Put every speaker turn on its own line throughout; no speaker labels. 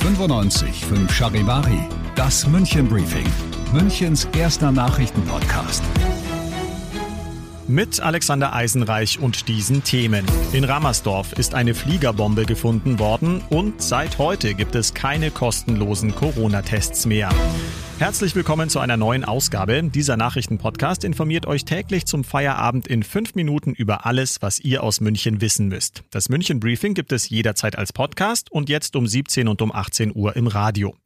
95 5 Charivari, das München Briefing, Münchens erster Nachrichtenpodcast.
Mit Alexander Eisenreich und diesen Themen. In Rammersdorf ist eine Fliegerbombe gefunden worden und seit heute gibt es keine kostenlosen Corona-Tests mehr. Herzlich willkommen zu einer neuen Ausgabe. Dieser Nachrichtenpodcast informiert euch täglich zum Feierabend in fünf Minuten über alles, was ihr aus München wissen müsst. Das München Briefing gibt es jederzeit als Podcast und jetzt um 17 und um 18 Uhr im Radio.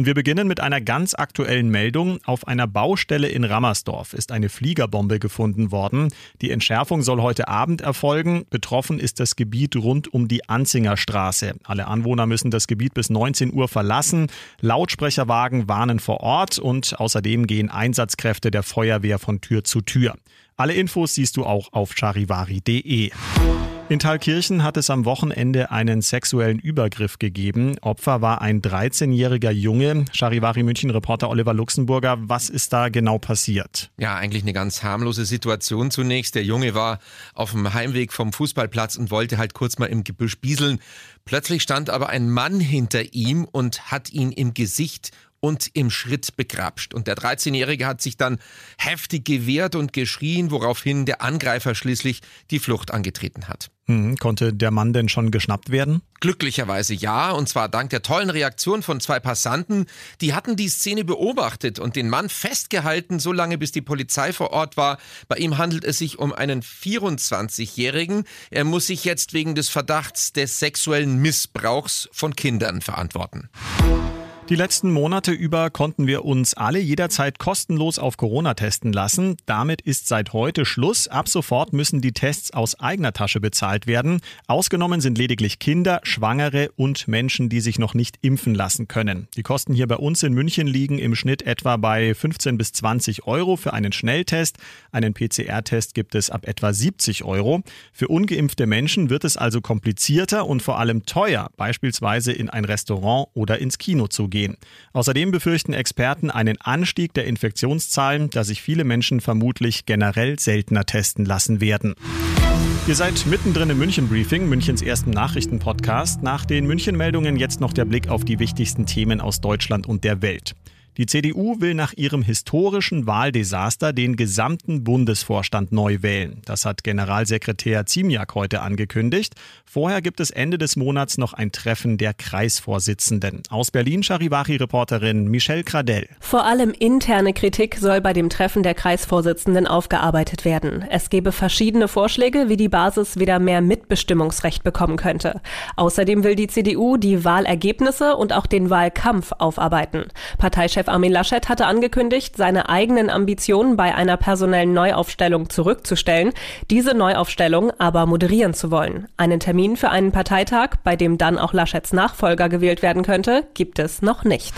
Und wir beginnen mit einer ganz aktuellen Meldung. Auf einer Baustelle in Rammersdorf ist eine Fliegerbombe gefunden worden. Die Entschärfung soll heute Abend erfolgen. Betroffen ist das Gebiet rund um die Anzinger Straße. Alle Anwohner müssen das Gebiet bis 19 Uhr verlassen. Lautsprecherwagen warnen vor Ort und außerdem gehen Einsatzkräfte der Feuerwehr von Tür zu Tür. Alle Infos siehst du auch auf charivari.de. In Thalkirchen hat es am Wochenende einen sexuellen Übergriff gegeben. Opfer war ein 13-jähriger Junge. Charivari München Reporter Oliver Luxemburger, was ist da genau passiert?
Ja, eigentlich eine ganz harmlose Situation zunächst. Der Junge war auf dem Heimweg vom Fußballplatz und wollte halt kurz mal im Gebüsch bieseln. Plötzlich stand aber ein Mann hinter ihm und hat ihn im Gesicht und im Schritt begrapscht. Und der 13-Jährige hat sich dann heftig gewehrt und geschrien, woraufhin der Angreifer schließlich die Flucht angetreten hat.
Hm, konnte der Mann denn schon geschnappt werden?
Glücklicherweise ja, und zwar dank der tollen Reaktion von zwei Passanten. Die hatten die Szene beobachtet und den Mann festgehalten, so lange bis die Polizei vor Ort war. Bei ihm handelt es sich um einen 24-Jährigen. Er muss sich jetzt wegen des Verdachts des sexuellen Missbrauchs von Kindern verantworten.
Die letzten Monate über konnten wir uns alle jederzeit kostenlos auf Corona testen lassen. Damit ist seit heute Schluss. Ab sofort müssen die Tests aus eigener Tasche bezahlt werden. Ausgenommen sind lediglich Kinder, Schwangere und Menschen, die sich noch nicht impfen lassen können. Die Kosten hier bei uns in München liegen im Schnitt etwa bei 15 bis 20 Euro für einen Schnelltest. Einen PCR-Test gibt es ab etwa 70 Euro. Für ungeimpfte Menschen wird es also komplizierter und vor allem teuer, beispielsweise in ein Restaurant oder ins Kino zu gehen gehen. Außerdem befürchten Experten einen Anstieg der Infektionszahlen, da sich viele Menschen vermutlich generell seltener testen lassen werden. Ihr seid mittendrin im München Briefing, Münchens ersten Nachrichtenpodcast. Nach den München Meldungen jetzt noch der Blick auf die wichtigsten Themen aus Deutschland und der Welt. Die CDU will nach ihrem historischen Wahldesaster den gesamten Bundesvorstand neu wählen. Das hat Generalsekretär Ziemiak heute angekündigt. Vorher gibt es Ende des Monats noch ein Treffen der Kreisvorsitzenden. Aus Berlin Charivari-Reporterin Michelle Cradell.
Vor allem interne Kritik soll bei dem Treffen der Kreisvorsitzenden aufgearbeitet werden. Es gebe verschiedene Vorschläge, wie die Basis wieder mehr Mitbestimmungsrecht bekommen könnte. Außerdem will die CDU die Wahlergebnisse und auch den Wahlkampf aufarbeiten. Parteichef Chef Armin Laschet hatte angekündigt, seine eigenen Ambitionen bei einer personellen Neuaufstellung zurückzustellen, diese Neuaufstellung aber moderieren zu wollen. Einen Termin für einen Parteitag, bei dem dann auch Laschets Nachfolger gewählt werden könnte, gibt es noch nicht.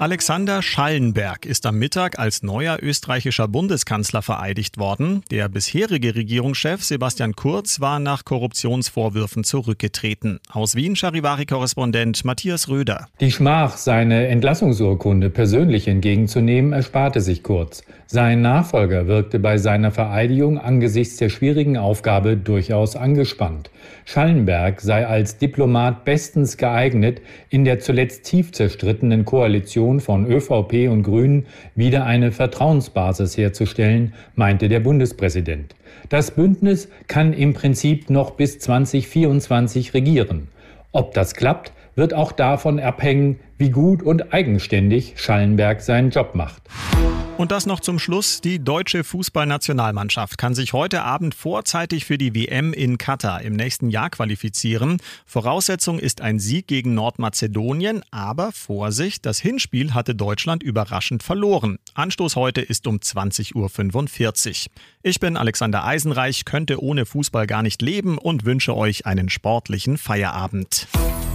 Alexander Schallenberg ist am Mittag als neuer österreichischer Bundeskanzler vereidigt worden. Der bisherige Regierungschef Sebastian Kurz war nach Korruptionsvorwürfen zurückgetreten. Aus Wien Charivari-Korrespondent Matthias Röder.
Die Schmach, seine Entlassungsurkunde persönlich entgegenzunehmen, ersparte sich Kurz. Sein Nachfolger wirkte bei seiner Vereidigung angesichts der schwierigen Aufgabe durchaus angespannt. Schallenberg sei als Diplomat bestens geeignet, in der zuletzt tief zerstrittenen Koalition von ÖVP und Grünen wieder eine Vertrauensbasis herzustellen, meinte der Bundespräsident. Das Bündnis kann im Prinzip noch bis 2024 regieren. Ob das klappt, wird auch davon abhängen, wie gut und eigenständig Schallenberg seinen Job macht.
Und das noch zum Schluss. Die deutsche Fußballnationalmannschaft kann sich heute Abend vorzeitig für die WM in Katar im nächsten Jahr qualifizieren. Voraussetzung ist ein Sieg gegen Nordmazedonien, aber Vorsicht, das Hinspiel hatte Deutschland überraschend verloren. Anstoß heute ist um 20.45 Uhr. Ich bin Alexander Eisenreich, könnte ohne Fußball gar nicht leben und wünsche euch einen sportlichen Feierabend.